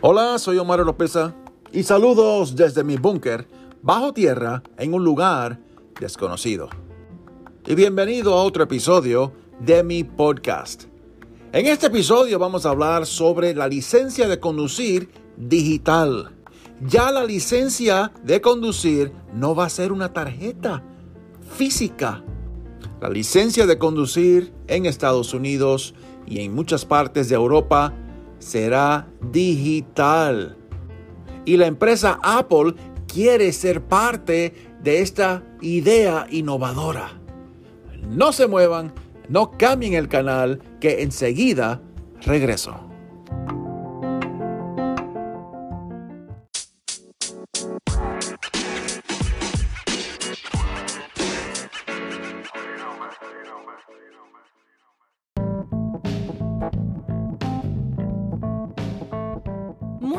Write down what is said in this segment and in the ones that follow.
Hola, soy Omar Lopeza y saludos desde mi búnker bajo tierra en un lugar desconocido. Y bienvenido a otro episodio de mi podcast. En este episodio vamos a hablar sobre la licencia de conducir digital. Ya la licencia de conducir no va a ser una tarjeta física. La licencia de conducir en Estados Unidos y en muchas partes de Europa será digital. Y la empresa Apple quiere ser parte de esta idea innovadora. No se muevan, no cambien el canal, que enseguida regreso.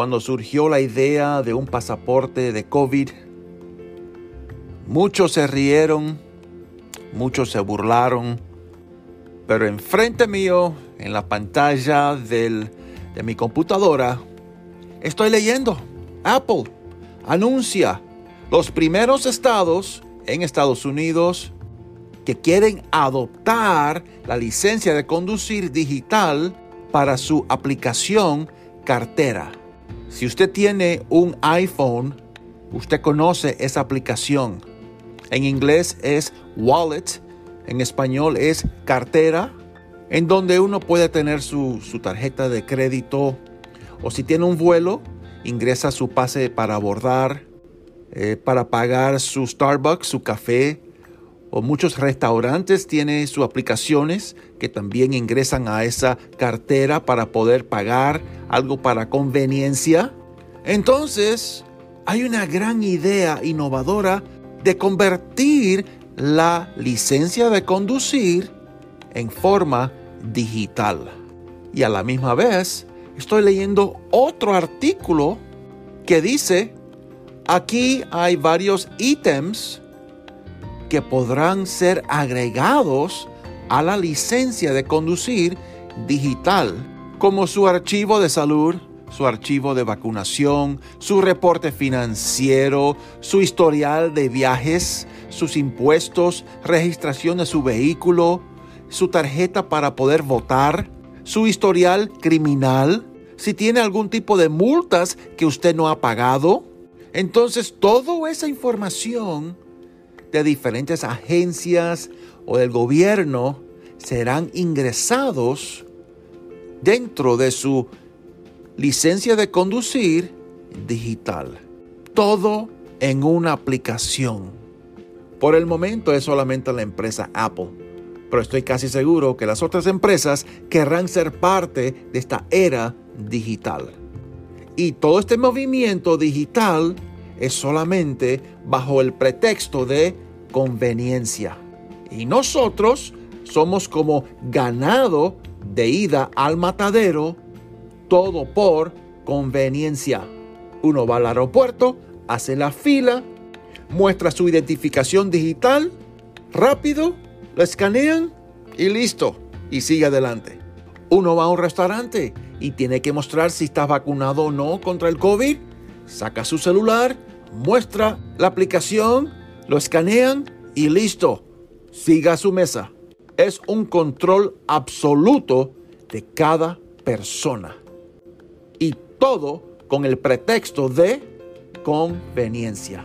cuando surgió la idea de un pasaporte de COVID. Muchos se rieron, muchos se burlaron, pero enfrente mío, en la pantalla de mi computadora, estoy leyendo. Apple anuncia los primeros estados en Estados Unidos que quieren adoptar la licencia de conducir digital para su aplicación cartera. Si usted tiene un iPhone, usted conoce esa aplicación. En inglés es wallet, en español es cartera, en donde uno puede tener su, tarjeta de crédito o si tiene un vuelo, ingresa su pase para abordar, eh, para pagar su Starbucks, su café, o muchos restaurantes tienen sus aplicaciones que también ingresan a esa cartera para poder pagar algo para conveniencia. Entonces, hay una gran idea innovadora de convertir la licencia de conducir en forma digital. Y a la misma vez, estoy leyendo otro artículo que dice, aquí hay varios ítems que podrán ser agregados a la licencia de conducir digital, como su archivo de salud, su archivo de vacunación, su reporte financiero, su historial de viajes, sus impuestos, registración de su vehículo, su tarjeta para poder votar, su historial criminal, si tiene algún tipo de multas que usted no ha pagado. Entonces, toda esa información de diferentes agencias o del gobierno serán ingresados dentro de su licencia de conducir digital. Todo en una aplicación. Por el momento es solamente la empresa Apple, pero estoy casi seguro que las otras empresas querrán ser parte de esta era digital. Y todo este movimiento digital es solamente bajo el pretexto de conveniencia. Y nosotros somos como ganado de ida al matadero, todo por conveniencia. Uno va al aeropuerto, hace la fila, muestra su identificación digital, rápido, lo escanean y listo, y sigue adelante. Uno va a un restaurante y tiene que mostrar si está vacunado o no contra el COVID, saca su celular, muestra la aplicación, lo escanean y listo, siga a su mesa. Es un control absoluto de cada persona. Y todo con el pretexto de conveniencia.